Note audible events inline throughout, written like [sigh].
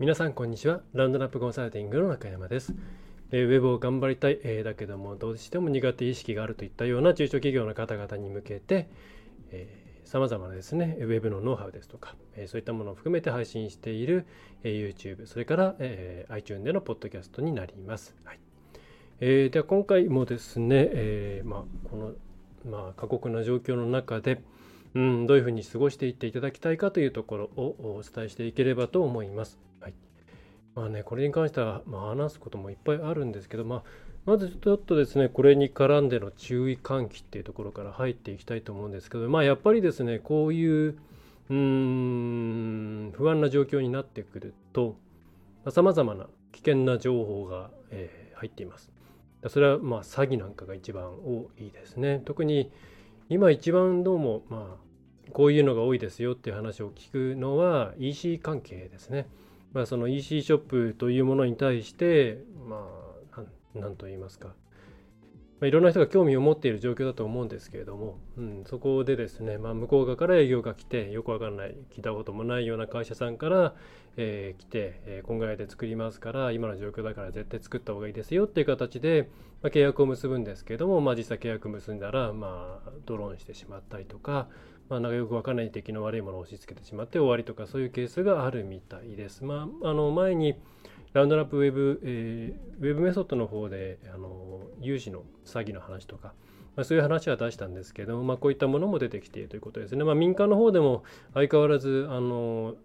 皆さんこんにちは。ランドナップコンサルティングの中山です、え、ウェブを頑張りたい、えー、だけどもどうしても苦手意識があるといったような中小企業の方々に向けてさまざまなですねウェブのノウハウですとか、えー、そういったものを含めて配信している、えー、YouTube それから、えー、iTunes でのポッドキャストになります、はい。えー、では今回もですね、えまあ、この、まあ、過酷な状況の中で、うん、どういうふうに過ごしていっていただきたいかというところをお伝えしていければと思います。はいまあね、これに関しては、まあ、話すこともいっぱいあるんですけど、まあ、まずちょっとですね、これに絡んでの注意喚起っていうところから入っていきたいと思うんですけど、まあ、やっぱりですね、こういううん不安な状況になってくると、さまざ、まな危険な情報が、えー、入っています。それはまあ詐欺なんかが一番多いですね。特に今一番どうもまあこういうのが多いですよっていう話を聞くのは EC 関係ですね。まあ、その EC ショップというものに対して、まあ、なんと言いますか、まあ、いろんな人が興味を持っている状況だと思うんですけれども、うん、そこでですね、まあ、向こう側から営業が来て、よくわからない、聞いたこともないような会社さんから、えー、来て、えー、こんぐらいで作りますから、今の状況だから絶対作った方がいいですよっていう形で、まあ、契約を結ぶんですけども、まあ、実際契約結んだら、まあ、ドローンしてしまったりとか、まあ、なんかよくわからない敵の悪いものを押し付けてしまって終わりとかそういうケースがあるみたいです。まあ、あの前にラウンドラップウェブ、えー、ウェブメソッドの方であの融資の詐欺の話とか、まあ、そういう話は出したんですけども、まあ、こういったものも出てきているということですね。まあ、民間の方でも相変わらずあの、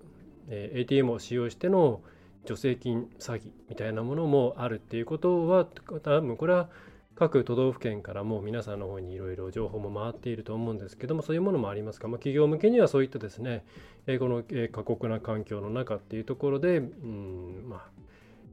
えー、ATM を使用しての助成金詐欺みたいなものもあるっていうことは多分これは各都道府県からも皆さんの方にいろいろ情報も回っていると思うんですけどもそういうものもありますか、まあ、企業向けにはそういったですね、えこの、え過酷な環境の中っていうところで、うんまあ、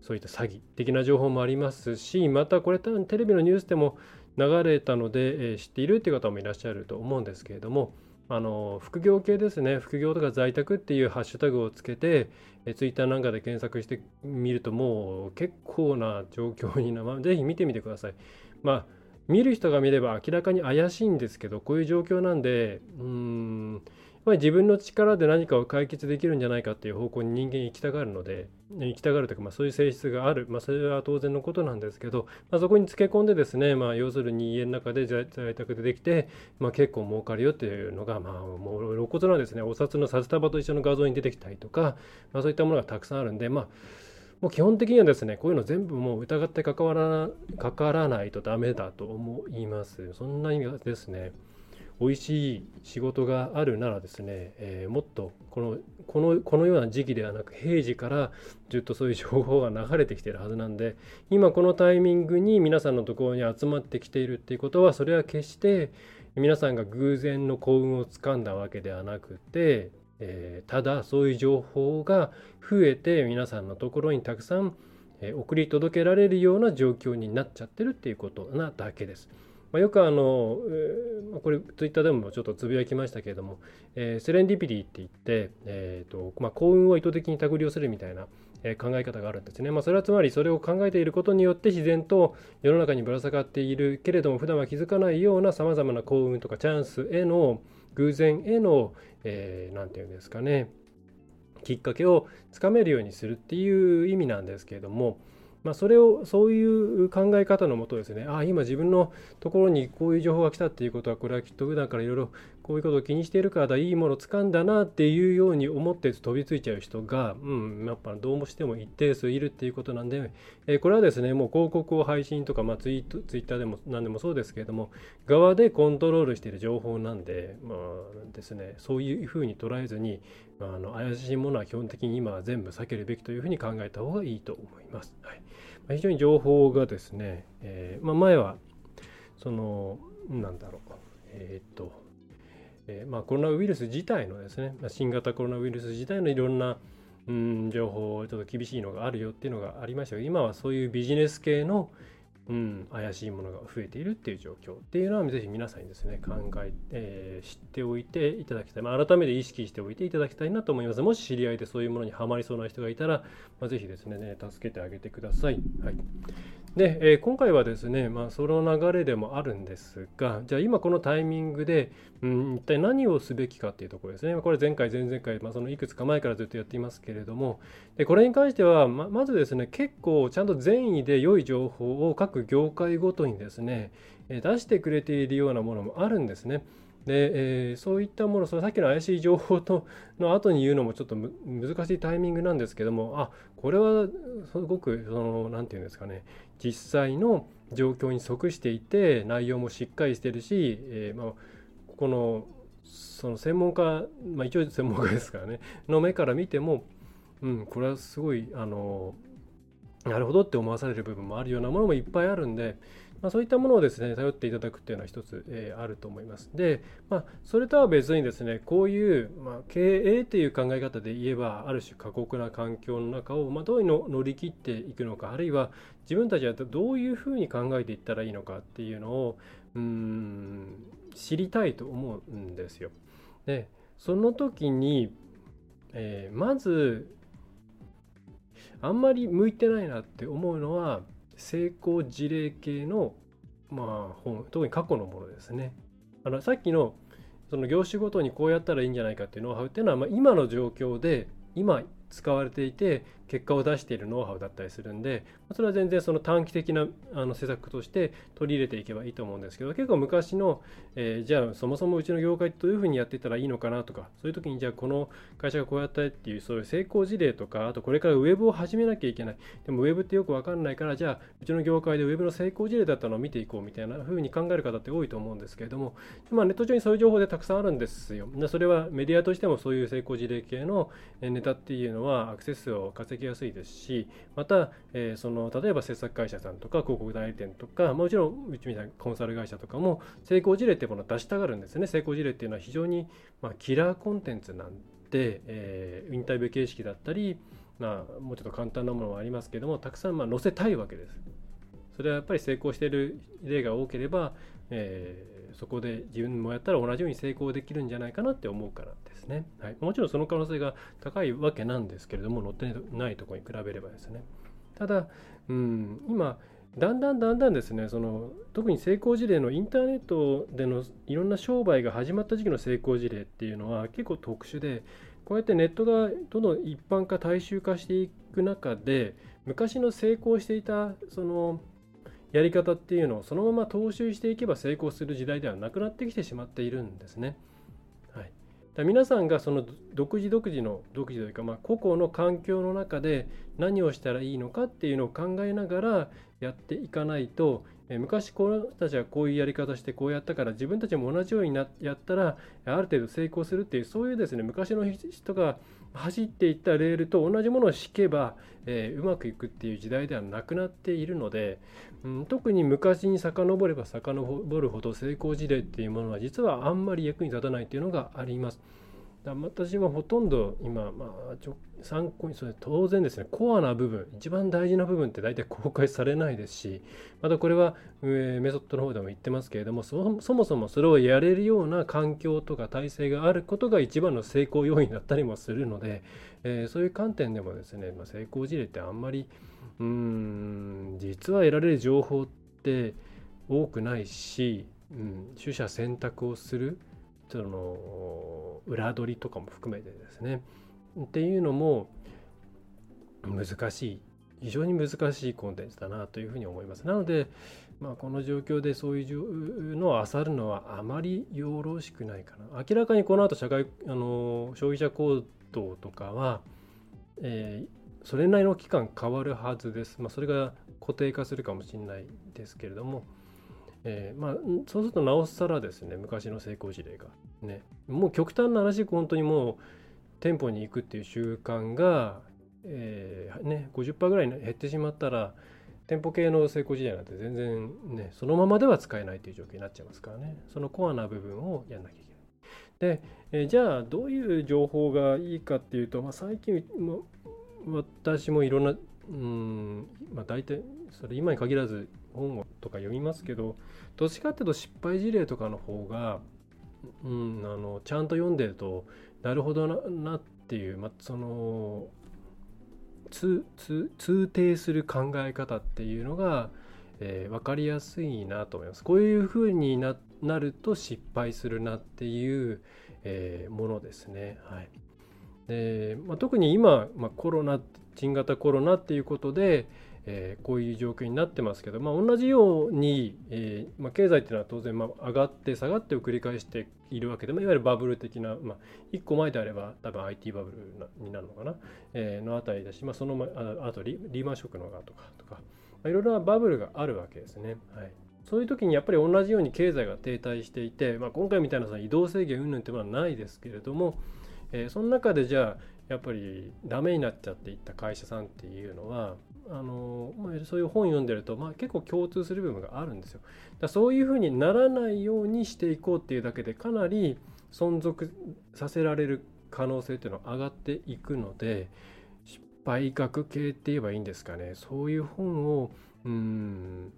そういった詐欺的な情報もありますしまたこれ多分テレビのニュースでも流れたので、え知っているっていう方もいらっしゃると思うんですけれどもあの副業系ですね副業とか在宅っていうハッシュタグをつけてえツイッターなんかで検索してみるともう結構な状況にな、まあ、ぜひ見てみてください。まあ見る人が見れば明らかに怪しいんですけどこういう状況なんでうんぱり自分の力で何かを解決できるんじゃないかっていう方向に人間行きたがるので行きたがるというか、まあ、そういう性質がある、まあ、それは当然のことなんですけど、まあ、そこにつけ込んでですね、まあ、要するに家の中で在宅でできて、まあ、結構儲かるよっていうのが、まあ、もう露骨なですねお札の札束と一緒の画像に出てきたりとか、まあ、そういったものがたくさんあるんでまあもう基本的にはですね、こういうの全部もう疑って関わらかからないとダメだと思います。そんな意味ですね。美味しい仕事があるならですね、えー、もっとこのこのこのような時期ではなく平時からずっとそういう情報が流れてきてるはずなんで今このタイミングに皆さんのところに集まってきているっていうことはそれは決して皆さんが偶然の幸運をつかんだわけではなくて、えー、ただそういう情報が増えて皆さんのところにたくさん送り届けられるような状況になっちゃってるっていうことなだけです。まあ、よくあの、えー、これツイッターでもちょっとつぶやきましたけれども、えー、セレンディピティって言って、えーとまあ、幸運を意図的に手繰り寄せるみたいな、え考え方があるんですね。まあ、それはつまりそれを考えていることによって自然と世の中にぶら下がっているけれども普段は気づかないようなさまざまな幸運とかチャンスへの偶然への何、えー、て言うんですかねきっかけをつかめるようにするっていう意味なんですけれども、まあ、それをそういう考え方のもとですねああ今自分のところにこういう情報が来たっていうことはこれはきっと普段からいろいろこういうことを気にしているからだいいものを掴んだなっていうように思って飛びついちゃう人が、うん、やっぱどうもしても一定数いるっていうことなんで、えー、これはですねもう広告を配信とか、まあ、ツイートツイッターでも何でもそうですけれども側でコントロールしている情報なんで,、まあですね、そういうふうに捉えずに、まあ、あの怪しいものは基本的に今は全部避けるべきというふうに考えた方がいいと思います。はいま非常に情報がですね、えーまあ、前はそのなんだろうえー、っとえー、まあ、コロナウイルス自体のですねま新型コロナウイルス自体のいろんなうん情報ちょっと厳しいのがあるよっていうのがありましたが今はそういうビジネス系のうん、怪しいものが増えているっていう状況っていうのはぜひ皆さんにですね考ええー、知っておいていただきたい、まあ、改めて意識しておいていただきたいなと思います。もし知り合いでそういうものにはまりそうな人がいたら、まあ、ぜひですねね助けてあげてください、はい、で、えー、今回はですね、まあ、その流れでもあるんですが、じゃあ今このタイミングで、うん、一体何をすべきかっていうところですね。これ前回、前々回、まあ、そのいくつか前からずっとやっていますけれども、でこれに関してはま、まずですね、結構ちゃんと善意で良い情報を各業界ごとにですね、出してくれているようなものもあるんですね。で、えー、そういったものそのさっきの怪しい情報との後に言うのもちょっと難しいタイミングなんですけどもあこれはすごくその何て言うんですかね実際の状況に即していて内容もしっかりしてるし、えー、まあ、このその専門家、まあ、一応専門家ですからねの目から見ても、うん、これはすごいあのなるほどって思わされる部分もあるようなものもいっぱいあるんでまあ、そういったものをですね頼っていただくっていうのは一つ、えー、あると思います。で、まあ、それとは別にですねこういう、まあ、経営っていう考え方で言えばある種過酷な環境の中を、まあ、どういうの乗り切っていくのかあるいは自分たちはどういうふうに考えていったらいいのかっていうのをうん知りたいと思うんですよ。でその時に、えー、まずあんまり向いてないなって思うのは成功事例系の、まあ、本特に過去のものですね。あのさっきのその業種ごとにこうやったらいいんじゃないかっていうノウハウっていうのは、まあ、今の状況で今使われていて結果を出しているノウハウだったりするんでそれは全然その短期的なあの施策として取り入れていけばいいと思うんですけど結構昔の、えー、じゃあそもそもうちの業界どういうふうにやってたらいいのかなとかそういう時にじゃあこの会社がこうやったっていうそういう成功事例とかあとこれからウェブを始めなきゃいけないでもウェブってよく分かんないからじゃあうちの業界でウェブの成功事例だったのを見ていこうみたいなふうに考える方って多いと思うんですけれども、まあ、ネット上にそういう情報でたくさんあるんですよ。それはメディアとしてもそういう成功事例系のネタっていうのはアクセスを稼ぎやすいですしまた、えー、その例えば制作会社さんとか広告代理店とか、まあ、もちろんうちみたいなコンサル会社とかも成功事例っていうものを出したがるんですね成功事例っていうのは非常に、まあ、キラーコンテンツなんで、えー、インタビュー形式だったり、まあ、もうちょっと簡単なものもありますけどもたくさんま載せたいわけです。それはやっぱり成功している例が多ければ、え、そこで自分もやったら同じように成功できるんじゃないかなって思うからですね、はい、もちろんその可能性が高いわけなんですけれども乗ってないとこに比べればですね。ただ、うん、今だんだんだんだんですねその特に成功事例のインターネットでのいろんな商売が始まった時期の成功事例っていうのは結構特殊でこうやってネットがどんどん一般化大衆化していく中で昔の成功していたそのやり方っていうのをそのまま踏襲していけば成功する時代ではなくなってきてしまっているんですね。はい、だ皆さんがその独自独自の独自というか、まあ、個々の環境の中で何をしたらいいのかっていうのを考えながらやっていかないと昔この人たちはこういうやり方してこうやったから自分たちも同じようになやったらある程度成功するっていうそういうですね昔の人が走っていったレールと同じものを敷けば、えー、うまくいくっていう時代ではなくなっているので、うん、特に昔に遡れば遡るほど成功事例っていうものは実はあんまり役に立たないっていうのがあります。だ私はほとんど今、まあ、参考にそれ当然ですねコアな部分一番大事な部分って大体公開されないですしまたこれは、えー、メソッドの方でも言ってますけれどもそもそもそれをやれるような環境とか体制があることが一番の成功要因だったりもするので、えー、そういう観点でもですね、まあ、成功事例ってあんまりうーん実は得られる情報って多くないし、うん、取捨選択をするその裏取りとかも含めてですねっていうのも難しい非常に難しいコンテンツだなというふうに思います。なので、まあ、この状況でそういうのを漁るのはあまりよろしくないかな。明らかにこの後社会あの消費者行動とかは、えー、それなりの期間変わるはずです。まあ、それが固定化するかもしれないですけれども、えー、まあ、そうするとなおさらですね昔の成功事例が。ね。もう極端な話本当にもう店舗に行くっていう習慣が、えー、ね、50%ぐらい減ってしまったら店舗系の成功事例なんて全然ねそのままでは使えないという状況になっちゃいますからね。そのコアな部分をやんなきゃいけない。で、えじゃあどういう情報がいいかっていうと、まあ、最近私もいろんな、うんまあ、大体それ今に限らず本をとか読みますけどどっちかっていうと失敗事例とかの方が、うん、あのちゃんと読んでるとなるほどなっていう、まあ、その通底する考え方っていうのが、えー、分かりやすいなと思います。こういうふうになると失敗するなっていう、えー、ものですね。はいでまあ、特に今、まあ、コロナ新型コロナっていうことで、えー、こういう状況になってますけど、まあ、同じように、えーまあ、経済っていうのは当然まあ上がって下がってを繰り返しているわけで、まあ、いわゆるバブル的な、まあ、1個前であれば多分 IT バブルになるのかな、えー、のあたりだし、まあ、その前あとリーマンショックの側とかとか、まあ、いろいろなバブルがあるわけですね。はいそういう時にやっぱり同じように経済が停滞していて、まあ、今回みたいなその移動制限云々っていうのはないですけれども、えー、その中でじゃあやっぱりダメになっちゃっていった会社さんっていうのはあの、まあ、そういう本読んでると、まあ、結構共通する部分があるんですよ。だそういうふうにならないようにしていこうっていうだけでかなり存続させられる可能性っていうのは上がっていくので失敗学系って言えばいいんですかねそういう本をうん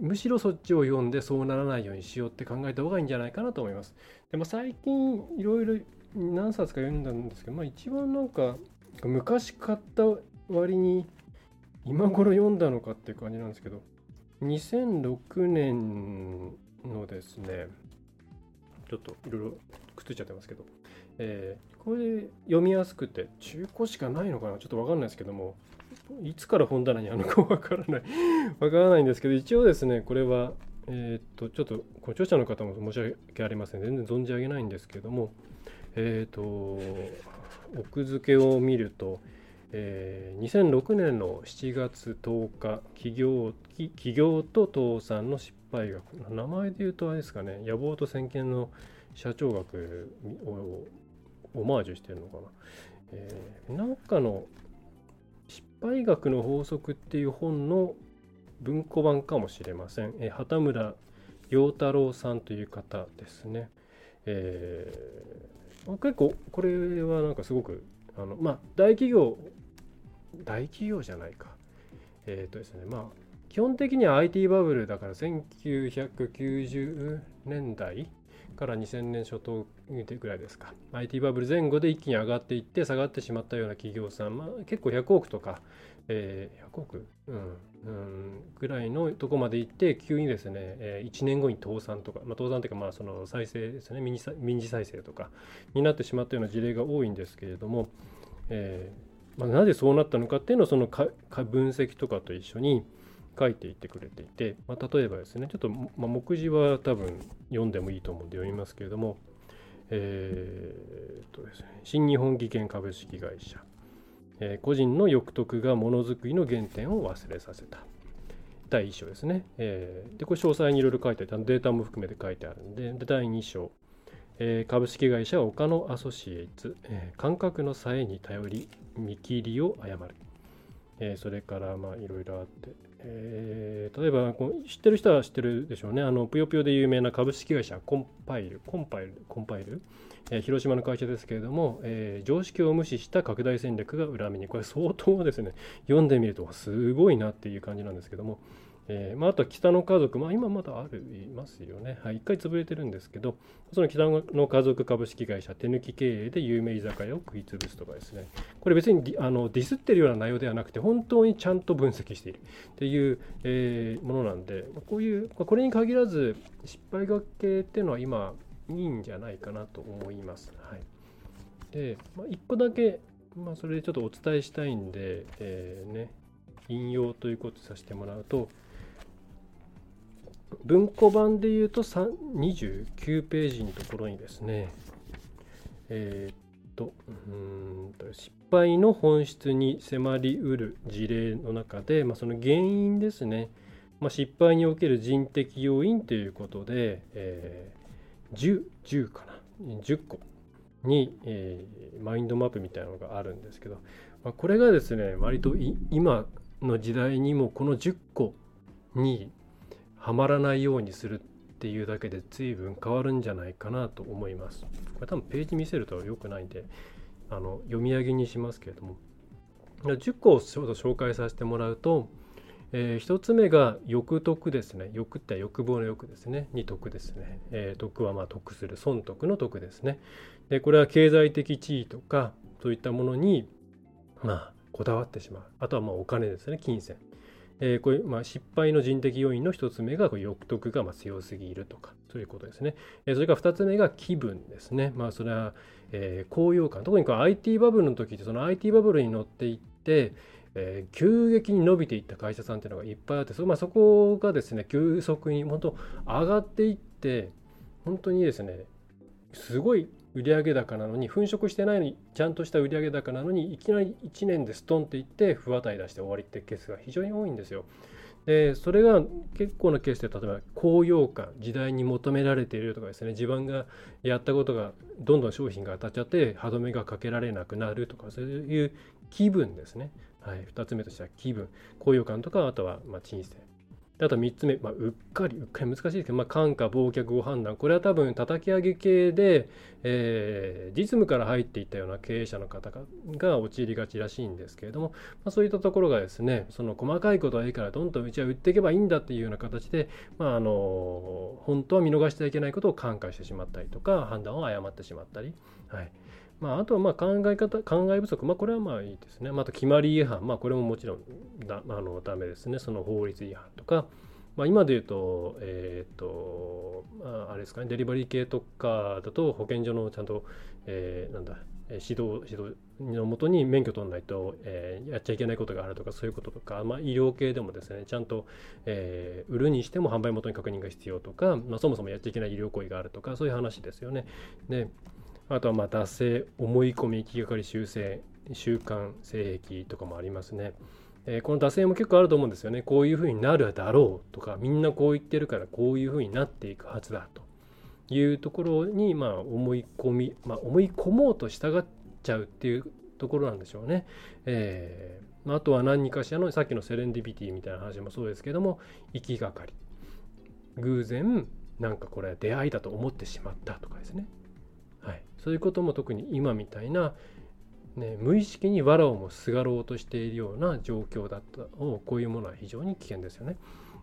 むしろそっちを読んでそうならないようにしようって考えた方がいいんじゃないかなと思います。でも最近いろいろ何冊か読んだんですけど、まあ、一番なんか昔買った割に今頃読んだのかっていう感じなんですけど2006年のですねちょっといろいろくっついちゃってますけど、えー、これ読みやすくて中古しかないのかな？ちょっと分かんないですけどもいつから本棚にあるのか [laughs] 分からない。分からないんですけど一応ですねこれはえー、っとちょっとこの著者の方も申し訳ありません。全然存じ上げないんですけどもえっ、と奥付けを見るとえー、2006年の7月10日企業企業と倒産の失敗額。名前で言うとあれですかね。野望と先見の社長額をオマージュしてるのかな、えー、なんかの失敗学の法則っていう本の文庫版かもしれません、えー、畑村陽太郎さんという方ですね、えー、結構これはなんかすごくあのまあ大企業大企業じゃないか。えっ、ー、とですね、まあ、基本的には IT バブルだから1990年代から2000年初頭ぐらいですか。IT バブル前後で一気に上がっていって下がってしまったような企業さん、まあ、結構100億とか、えー、100億、うん、うん、ぐらいのとこまで行って急にですね、えー、1年後に倒産とか、まあ、倒産というかまあその再生ですね。民事再生とかになってしまったような事例が多いんですけれども、えーまあ、なぜそうなったのかっていうのをそのか分析とかと一緒に書いていってくれていて、まあ、例えばですねちょっと、まあ、目次は多分読んでもいいと思うんで読みますけれども、えーとですね、新日本技研株式会社、えー、個人の欲得がものづくりの原点を忘れさせた。第1章ですね、えー、でこれ詳細にいろいろ書いてあるデータも含めて書いてあるんでで第2章え、株式会社岡野アソシエイツ、え、感覚のさえに頼り見切りを誤る、え、それからまあいろいろあって、え、例えばこう知ってる人は知ってるでしょうね。あのぷよぷよで有名な株式会社コンパイルコンパイルコンパイル、え、広島の会社ですけれども、え、常識を無視した拡大戦略が裏目に。これ相当ですね。読んでみるとすごいなっていう感じなんですけども。えーまあ、あと北の家族、まあ、今まだあるいますよね、はい、1回潰れてるんですけど、その北の家族株式会社、手抜き経営で有名居酒屋を食い潰すとかですね、これ別にあのディスってるような内容ではなくて、本当にちゃんと分析しているっていう、えー、ものなんで、こういう、これに限らず、失敗学系っていうのは今、いいんじゃないかなと思います。はい、で、まあ、1個だけ、まあ、それでちょっとお伝えしたいんで、えーね、引用ということさせてもらうと、文庫版で言うと29ページのところにですね、えー、っとうんと失敗の本質に迫りうる事例の中で、まあ、その原因ですね、まあ、失敗における人的要因ということで、えー、10, 10かな？10個に、えー、マインドマップみたいなのがあるんですけど、まあ、これがですね割と今の時代にもこの10個にはまらないようにするっていうだけで随分変わるんじゃないかなと思います。これ多分ページ見せると良くないんであの読み上げにしますけれども。10個をちょうど紹介させてもらうと、えー、1つ目が欲得ですね。欲って欲望の欲ですね。に得ですね、えー、得はまあ得する損得の得ですね。でこれは経済的地位とかそういったものにまあこだわってしまう。あとはまあお金ですね。金銭。えー、これまあ、失敗の人的要因の1つ目が欲得がま強すぎるとかそういうことですね。え、それから2つ目が気分ですね。まあ、それは、え、高揚感特にこう IT バブルの時ってその IT バブルに乗っていって、えー、急激に伸びていった会社さんっていうのがいっぱいあってそ,、まあ、そこがですね急速に本当上がっていって本当にですねすごい売上高なのに粉飾してないのにちゃんとした売上高なのにいきなり1年でストンっていって不渡り出して終わりってケースが非常に多いんですよ。でそれが結構なケースで例えば高揚感時代に求められているとかですね自分がやったことがどんどん商品が当たっちゃって歯止めがかけられなくなるとかそういう気分ですね、はい、2つ目としては気分。高揚感とかあとはまあ人生あと3つ目、まあ、うっかり、うっかり難しいですけど、まあ、感化、忘却、ご判断。これは多分、叩き上げ系で、えー、実務から入っていったような経営者の方が陥りがちらしいんですけれども、まあ、そういったところがですね、その細かいことはいいから、どんどんうちは売っていけばいいんだっていうような形で、まあ、あの、本当は見逃してはいけないことを感化してしまったりとか、判断を誤ってしまったり。はい。まあ、あとはまあ考え方考え不足、まあ、これはまあいいですね。また決まり違反、まあ、これももちろんだあのダメですね。その法律違反とか、まあ、今で言うと、えっ、と、まあ、あれですかね、デリバリー系とかだと保健所のちゃんと、えー、なんだ、指導指導のもとに免許取らないと、えー、やっちゃいけないことがあるとかそういうこととか、まあ、医療系でもですねちゃんと、えー、売るにしても販売元に確認が必要とか、まあ、そもそもやっちゃいけない医療行為があるとかそういう話ですよね。であとはまあ惰性思い込み行きがかり修正習慣性癖とかもありますね。えー、この惰性も結構あると思うんですよね。こういうふうになるだろうとかみんなこう言ってるからこういうふうになっていくはずだというところにまあ思い込み、まあ、思い込もうと従っちゃうっていうところなんでしょうね。えー、あとは何かしらのさっきのセレンディビティみたいな話もそうですけども行きがかり偶然なんかこれ出会いだと思ってしまったとかですね。はい、そういうことも特に今みたいな、ね、無意識に藁をもすがろうとしているような状況だったをこういうものは非常に危険ですよね。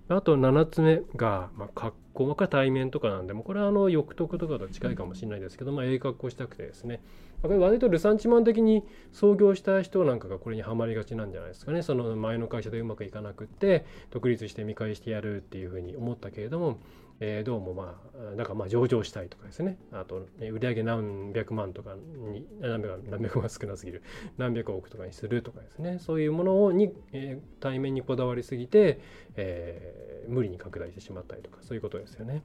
あと7つ目が、まあ、格好か対面とかなんでもこれはあの欲得とかと近いかもしれないですけど、まあ、ええ格好したくてですね、割とルサンチマン的に創業した人なんかがこれにはまりがちなんじゃないですかね。その前の会社でうまくいかなくって独立して見返してやるっていうふうに思ったけれどもえー、どうもまあだかまあ上場したいとかですね。あと、ね、売上何百万とかに何百何百万少なすぎる。[laughs] 何百億とかにするとかですね。そういうものに、えー、対面にこだわりすぎて、えー、無理に拡大してしまったりとかそういうことですよね。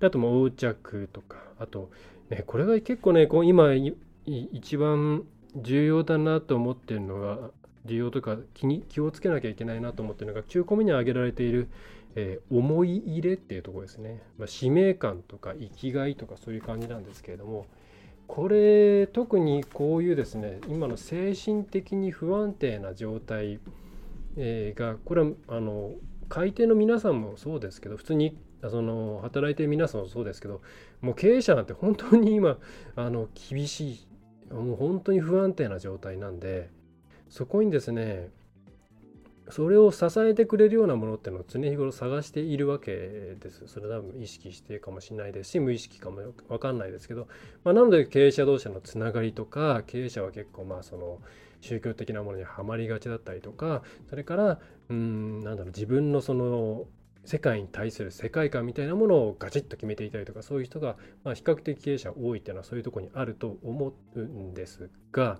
あともう横着とか。あと、ね、これが結構ねこう今一番重要だなと思ってるのが重要とか気に気をつけなきゃいけないなと思ってるのが中古目に挙げられているえー、思い入れっていうとこですね、まあ、使命感とか生きがいとかそういう感じなんですけれどもこれ特にこういうですね今の精神的に不安定な状態、えー、がこれはあの買い手の皆さんもそうですけど普通にその働いてる皆さんもそうですけどもう経営者なんて本当に今あの厳しいもう本当に不安定な状態なんでそこにですねそれを支えてくれるようなものっていうのを常日頃探しているわけです。それ多分意識してかもしれないですし無意識かも分かんないですけど、まあ、なので経営者同士のつながりとか経営者は結構まあその宗教的なものにはまりがちだったりとかそれからうんなんだろう自分のその世界に対する世界観みたいなものをガチッと決めていたりとかそういう人が、まあ、比較的経営者多いっていうのはそういうとこにあると思うんですが、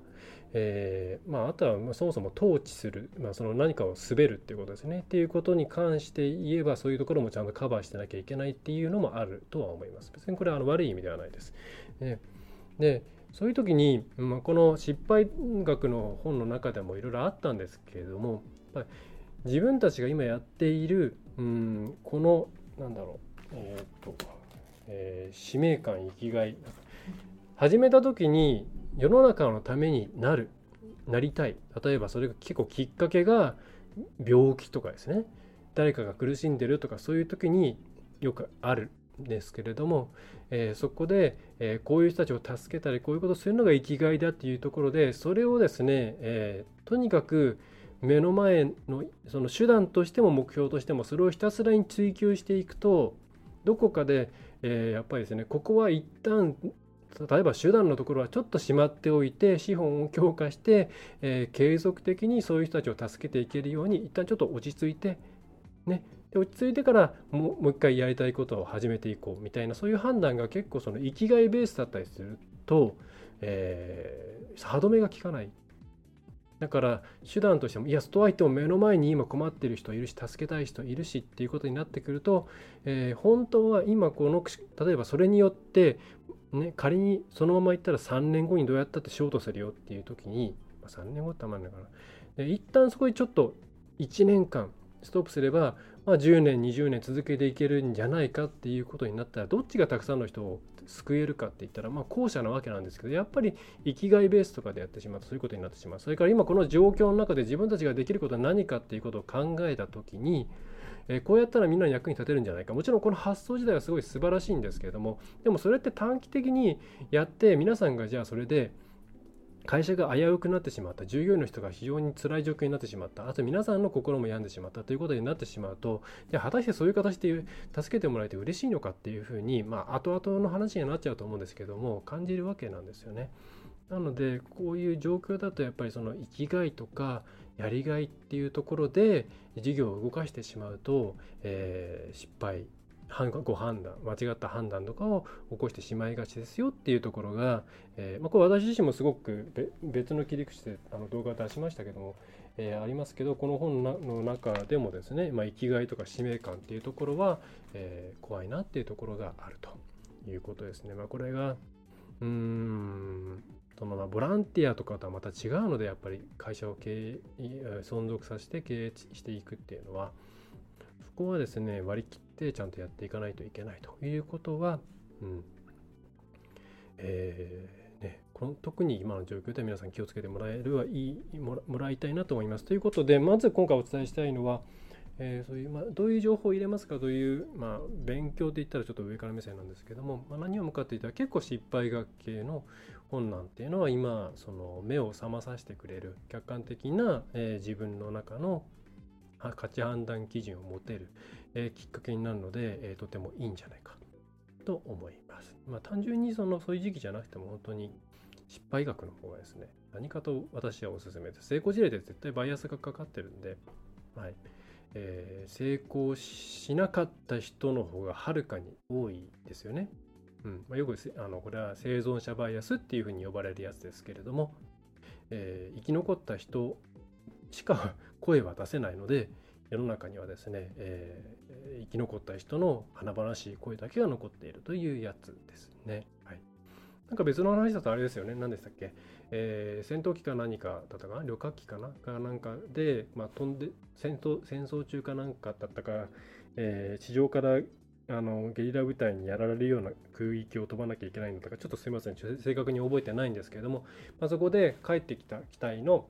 えーまあ、あとはまあそもそも統治する、まあ、その何かを滑るっていうことですねっていうことに関して言えばそういうところもちゃんとカバーしてなきゃいけないっていうのもあるとは思います。別にこれはあの悪い意味ではないです。ね、でそういう時に、まあ、この失敗学の本の中でもいろいろあったんですけれども自分たちが今やっているうんこのなんだろうえー、っと、えー、使命感生きがい始めた時に世の中のためになるなりたい。例えばそれが結構きっかけが病気とかですね。誰かが苦しんでるとかそういう時によくあるんですけれども、えー、そこで、えー、こういう人たちを助けたりこういうことをするのが生きがいだっていうところでそれをですね、えー、とにかく目の前のその手段としても目標としてもそれをひたすらに追求していくとどこかで、えやっぱりですねここは一旦例えば手段のところはちょっとしまっておいて資本を強化して、え継続的にそういう人たちを助けていけるように一旦ちょっと落ち着いてね。で落ち着いてからもう一回やりたいことを始めていこうみたいなそういう判断が結構その生きがいベースだったりすると、えー、歯止めが効かない。だから手段としてもいやとはいっても目の前に今困ってる人いるし助けたい人いるしっていうことになってくると、えー、本当は今この例えばそれによって、ね、仮にそのままいったら3年後にどうやったってショートするよっていう時に、まあ、3年後ってあんまりないかな。で一旦そこにちょっと1年間ストップすればまあ、10年20年続けていけるんじゃないかっていうことになったらどっちがたくさんの人を救えるかって言ったらまあ後者なわけなんですけどやっぱり生きがいベースとかでやってしまうとそういうことになってしまう。それから今この状況の中で自分たちができることは何かっていうことを考えた時にえこうやったらみんなに役に立てるんじゃないか。もちろんこの発想自体はすごい素晴らしいんですけれども。でもそれって短期的にやって皆さんがじゃあそれで会社が危うくなってしまった。従業員の人が非常に辛い状況になってしまった。あと皆さんの心も病んでしまった。ということになってしまうとじゃあ果たしてそういう形で助けてもらえて嬉しいのかっていうふうにまあ後々の話になっちゃうと思うんですけども感じるわけなんですよね。なのでこういう状況だとやっぱりその生きがいとかやりがいっていうところで事業を動かしてしまうと、えー、失敗ご判断間違った判断とかを起こしてしまいがちですよっていうところが、えーまあ、これ私自身もすごく別の切り口であの動画出しましたけども、えー、ありますけどこの本の中でもですね、まあ、生きがいとか使命感っていうところは、えー、怖いなっていうところがあるということですね。まあ、これがうーんそのまボランティアとかとはまた違うのでやっぱり会社を経営存続させて経営していくっていうのはそこはですね割り切ってちゃんとやっていかないといけないということは、うんえーね、この特に今の状況で皆さん気をつけてもらえるはいいもらいたいなと思います。ということでまず今回お伝えしたいのは、えー、そういう、まあ、どういう情報を入れますかという、まあ、勉強って言ったらちょっと上から目線なんですけども、まあ、何を向かっていたら結構失敗学系の本なんていうのは今その目を覚まさせてくれる客観的な、えー、自分の中の価値判断基準を持てる、えきっかけになるので、えとてもいいんじゃないかと思います。まあ、単純にそのそういう時期じゃなくても本当に失敗学の方がですね何かと私はおすすめです。成功事例で絶対バイアスがかかってるんで、はいえー、成功しなかった人の方がはるかに多いですよね。うん。まあ、よくあのこれは生存者バイアスっていうふうに呼ばれるやつですけれども、えー、生き残った人しか声は出せないので世の中にはですね、えー、生き残った人の華々しい声だけが残っているというやつですね。はい、なんか別の話だとあれですよね。何でしたっけ、えー、戦闘機か何かだったかな？旅客機かな？かなんかで、まあ、飛んで戦闘戦争中かなんかだったか、えー、地上からあのゲリラ部隊にやられるような空域を飛ばなきゃいけないのとかちょっとすいません正確に覚えてないんですけれども、まあ、そこで帰ってきた機体の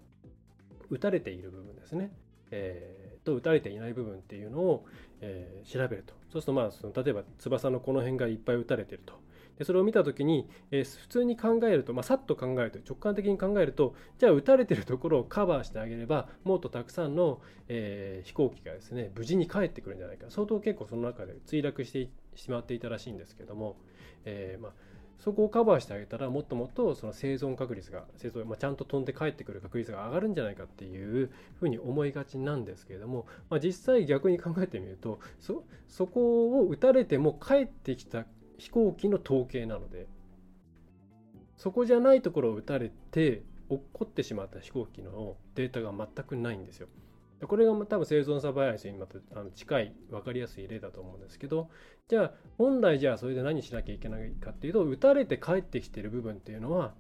撃たれている部分ですね、えー、と撃たれていない部分っていうのを、えー、調べると。そうするとまあその例えば翼のこの辺がいっぱい撃たれてると。でそれを見た時に、えー、普通に考えると、まあ、さっと考えると直感的に考えるとじゃあ打たれてるところをカバーしてあげればもっとたくさんの、えー、飛行機がですね無事に帰ってくるんじゃないか。相当結構その中で墜落してしまっていたらしいんですけども、えーまあそこをカバーしてあげたらもっともっとその生存確率が生存、まあ、ちゃんと飛んで帰ってくる確率が上がるんじゃないかっていうふうに思いがちなんですけれども、まあ、実際逆に考えてみるとそそこを撃たれても帰ってきた飛行機の統計なのでそこじゃないところを撃たれて落っこってしまった飛行機のデータが全くないんですよ。これが多分生存サバイアスにまた近い分かりやすい例だと思うんですけどじゃあ本来じゃあそれで何しなきゃいけないかっていうと撃たれて帰ってきてる部分っていうのは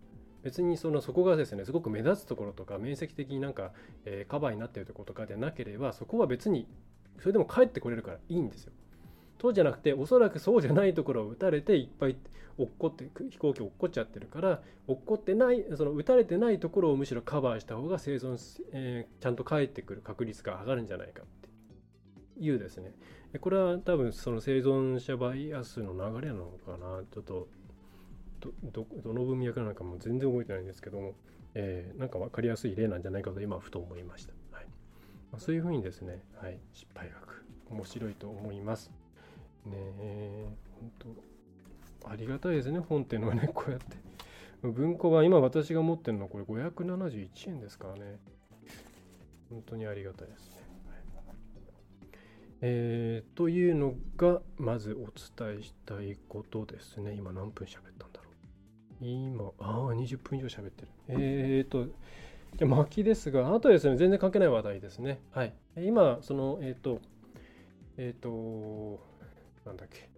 別にそのそこがですねすごく目立つところとか面積的になんか、え、カバーになってるところとかでなければそこは別にそれでも帰ってこれるからいいんですよ。そうじゃなくておそらくそうじゃないところを撃たれていっぱい落っこって飛行機落っこっちゃってるから落っこってないその撃たれてないところをむしろカバーした方が生存、えー、ちゃんと帰ってくる確率が上がるんじゃないかって。いうですね。これは多分その生存者バイアスの流れなのかな。ちょっとどの文脈なのかも全然覚えてないんですけども、えー、なんか分かりやすい例なんじゃないかと今ふと思いました、はい。ま、そういうふうにですね、はい、失敗学。面白いと思います。ねえ本当ありがたいですね本っていうのはね [laughs] こうやって文庫が今私が持ってるのはこれ571円ですからね本当にありがたいですねえー、というのがまずお伝えしたいことですね。今何分喋ったんだろう。今、ああ、20分以上喋ってる。えーと、じゃ巻きですが、あとですね、全然関係ない話題ですね。はい。今、その、えっ、ー、と、えっ、ー、と、なんだっけ、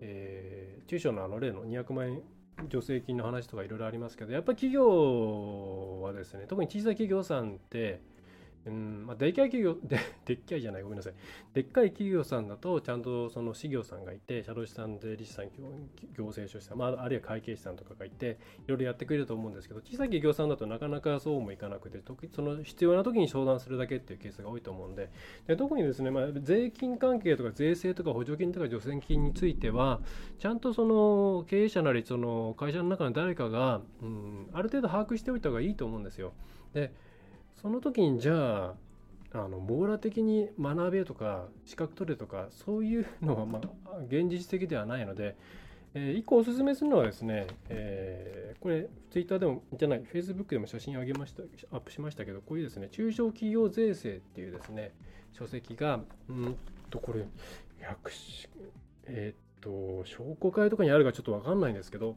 えー、中小のあの例の200万円助成金の話とかいろいろありますけど、やっぱり企業はですね、特に小さい企業さんって、うんまあ、でっかい企業 [laughs] で、でっかいじゃない、ごめんなさい。でっかい企業さんだと、ちゃんとその事業さんがいて、社労士さん、税理士さん、行政書士さん、まあ、あるいは会計士さんとかがいて、いろいろやってくれると思うんですけど、小さい企業さんだとなかなかそうもいかなくて、その必要な時に相談するだけっていうケースが多いと思うんで、で特にですね、まあ、税金関係とか税制とか補助金とか助成金については、ちゃんとその経営者なり、その会社の中の誰かが、うん、ある程度把握しておいた方がいいと思うんですよ。でその時にじゃああの網羅的に学べとか資格取れとかそういうのはまあ現実的ではないので、えー、1個おすすめするのはですね、えー、これ Twitter でもじゃない Facebook でも写真をあげましたアップしましたけどこういうですね中小企業税制っていうですね書籍がうんとこれえー、っと商工会とかにあるかちょっと分かんないんですけど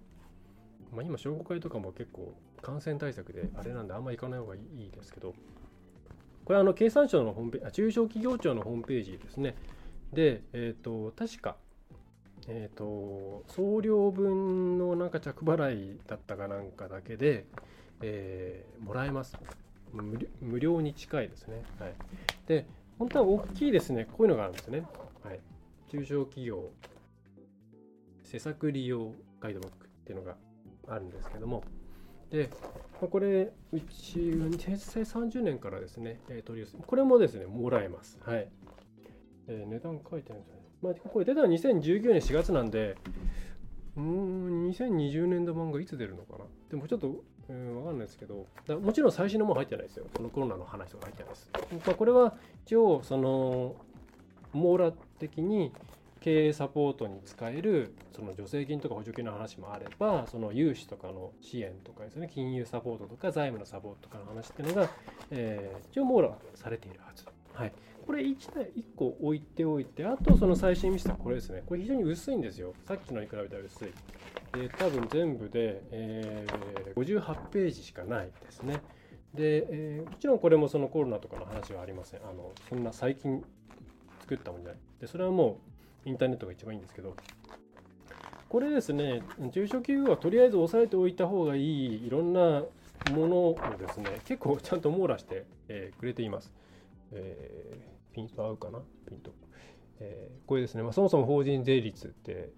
まあ、今、商工会とかも結構感染対策であれなんであんまり行かない方がいいですけど、これはあの経産省のホームページ、中小企業庁のホームページですね。で、えっ、ー、と、確か、えっ、ー、と、送料分のなんか着払いだったかなんかだけで、えー、もらえます無。料に近いですね。はい。で、本当は大きいですね、こういうのがあるんですね。はい。中小企業施策利用ガイドブックっていうのがあるんですけども、で、まあこれ、うち、平成30年からですね、えー、取り寄せ、これもですね、もらえます。はい。えー、値段書いてあるんですね。まあ、これ出たのは2019年4月なんで、うん、2020年度版がいつ出るのかな？でもちょっと、うん、わかんないですけど、もちろん最新のも入ってないですよ。このコロナの話とか入ってないです。まあ、これは一応、その、網羅的に、経営サポートに使えるその助成金とか補助金の話もあればその融資とかの支援とかですね金融サポートとか財務のサポートとかの話っていうのが、えー、一応網羅されているはず。はい、これ1台1個置いておいてあとその最新見せたこれですね。これ非常に薄いんですよ。さっきのに比べたら薄い。で多分全部で、えー、58ページしかないですね。で、えー、もちろんこれもそのコロナとかの話はありません。あのそんな最近作ったもんじゃない。でそれはもうインターネットが一番いいんですけど、これですね、中小企業はとりあえず押さえておいた方がいいいろんなものをですね、結構ちゃんと網羅して、えー、くれています。えー、ピント合うかな？ピント。えー、これですね、まあ、そもそも法人税率って、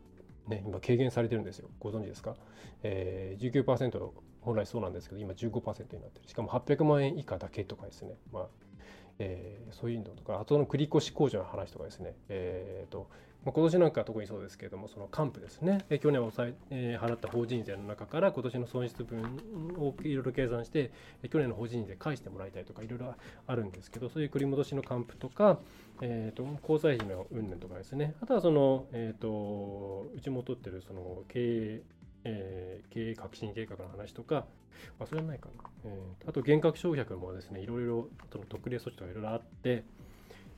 ね、今軽減されてるんですよ。ご存知ですか、えー、?19% 本来そうなんですけど、今15%になってる。しかも800万円以下だけとかですね。まあえー、そういうのとか、あとの繰越控除の話とかですね、えーと、まあ、今年なんか特にそうですけれども、その還付ですね、去年抑ええー、払った法人税の中から今年の損失分をいろいろ計算して、去年の法人税返してもらいたいとか、いろいろあるんですけど、そういう繰り戻しの還付とか、えーと、交際費の云々とかですね、あとはその、えーと、うちも取ってるその経営えー、経営革新計画の話とか、あ、それはないかな。えー、あと、厳格償却もですね、いろいろ、その特例措置とかいろいろあって、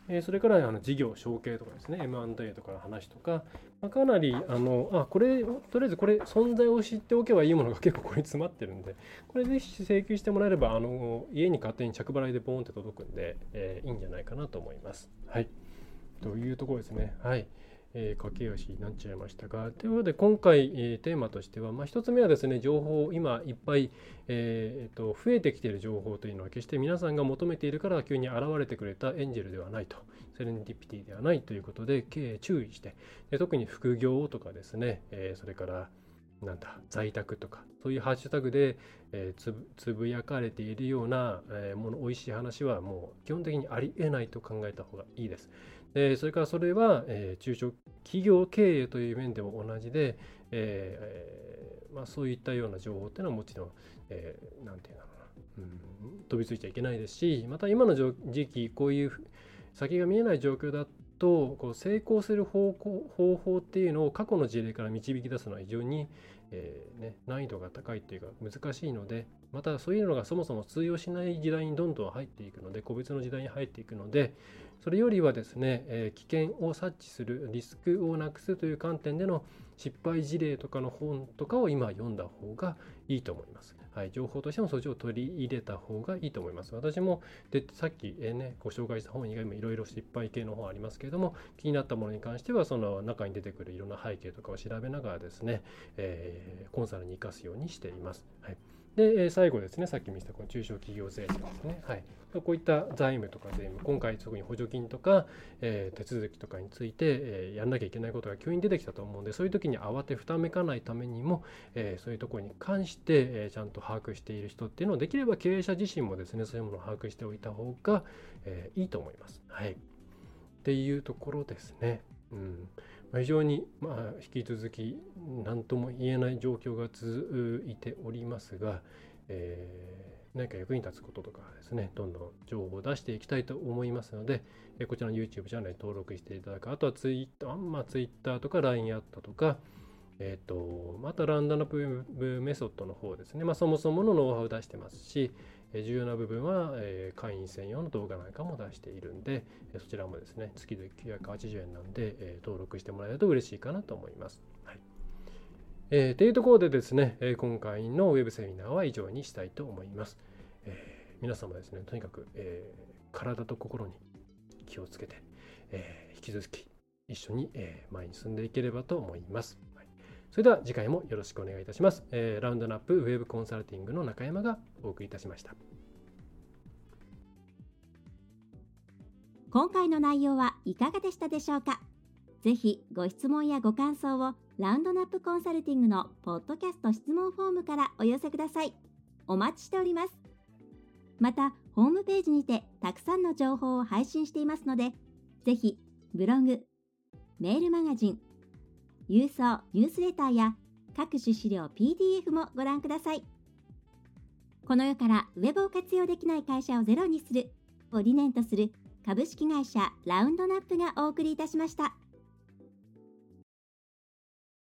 えー、それからあの事業承継とかですね、M&A とかの話とか、まあ、かなり、あの、あ、これ、とりあえずこれ、存在を知っておけばいいものが結構ここに詰まってるんで、これぜひ請求してもらえれば、あの、家に勝手に着払いでボーンって届くんで、えー、いいんじゃないかなと思います。はい。というところですね。はい。えー、駆け足になっちゃいましたが、ということで今回、えー、テーマとしては、まあ、1つ目はですね、情報、今いっぱい、えー、と増えてきている情報というのは、決して皆さんが求めているから急に現れてくれたエンジェルではないと、セレンディピティではないということで、注意して、で特に副業とかですね、えー、それから、なんだ在宅とかそういうハッシュタグで、えー、つぶやかれているような、えー、もの美味しい話はもう基本的にありえないと考えた方がいいです。でそれからそれは、えー、中小企業経営という面でも同じで、えーまあ、そういったような情報っていうのはもちろん、えー、なんていうのかな、うん、飛びついちゃいけないですしまた今の時期こういう先が見えない状況だとこう成功する方向方法っていうのを過去の事例から導き出すのは非常に、えーね、難易度が高いっていうか難しいのでまたそういうのがそもそも通用しない時代にどんどん入っていくので個別の時代に入っていくのでそれよりはですね、えー、危険を察知するリスクをなくすという観点での失敗事例とかの本とかを今読んだ方がいいと思います。はい、情報としてもそっちを取り入れた方がいいと思います。私もでさっき、えー、ね、ご紹介した本以外もいろいろ失敗系の本ありますけれども気になったものに関してはその中に出てくるいろんな背景とかを調べながらですね、えー、コンサルに生かすようにしています。はいで、最後ですね、さっき見せたこの中小企業税金ですね。はい。こういった財務とか税務、今回特に補助金とか、えー、手続きとかについて、えー、やんなきゃいけないことが急に出てきたと思うんで、そういう時に慌てふためかないためにも、えー、そういうところに関して、えちゃんと把握している人っていうのを、できれば経営者自身もですね、そういうものを把握しておいた方が、えいいと思います。はい。っていうところですね。うん。非常に、ま、引き続き何とも言えない状況が続いておりますが、えー、何か役に立つこととかですねどんどん情報を出していきたいと思いますので、えこちらの YouTube チャンネル登録していただくあとは Twitter、まあ、Twitter とか LINE アットとかえっ、ー、とまたランダムメソッドの方ですね、まあ、そもそものノウハウを出してますし、重要な部分は、え会員専用の動画なんかも出しているんで、そちらもですね、月々980円なんで、え登録してもらえると嬉しいかなと思います。はいえー、というところでですね、え今回のウェブセミナーは以上にしたいと思います。えー、皆様ですね、とにかく、えー、体と心に気をつけて、え、引き続き一緒に、え前に進んでいければと思います。それでは次回もよろしくお願いいたします。えー、ラウンドナップウェブコンサルティングの中山がお送りいたしました。今回の内容はいかがでしたでしょうか？ぜひご質問やご感想をラウンドナップコンサルティングのポッドキャスト質問フォームからお寄せください。お待ちしております。また、ホームページにてたくさんの情報を配信していますので、ぜひブログ、メールマガジン、郵送ニュースレターや各種資料 PDF もご覧ください。この世からウェブを活用できない会社をゼロにするを理念とする株式会社ラウンドナップがお送りいたしました。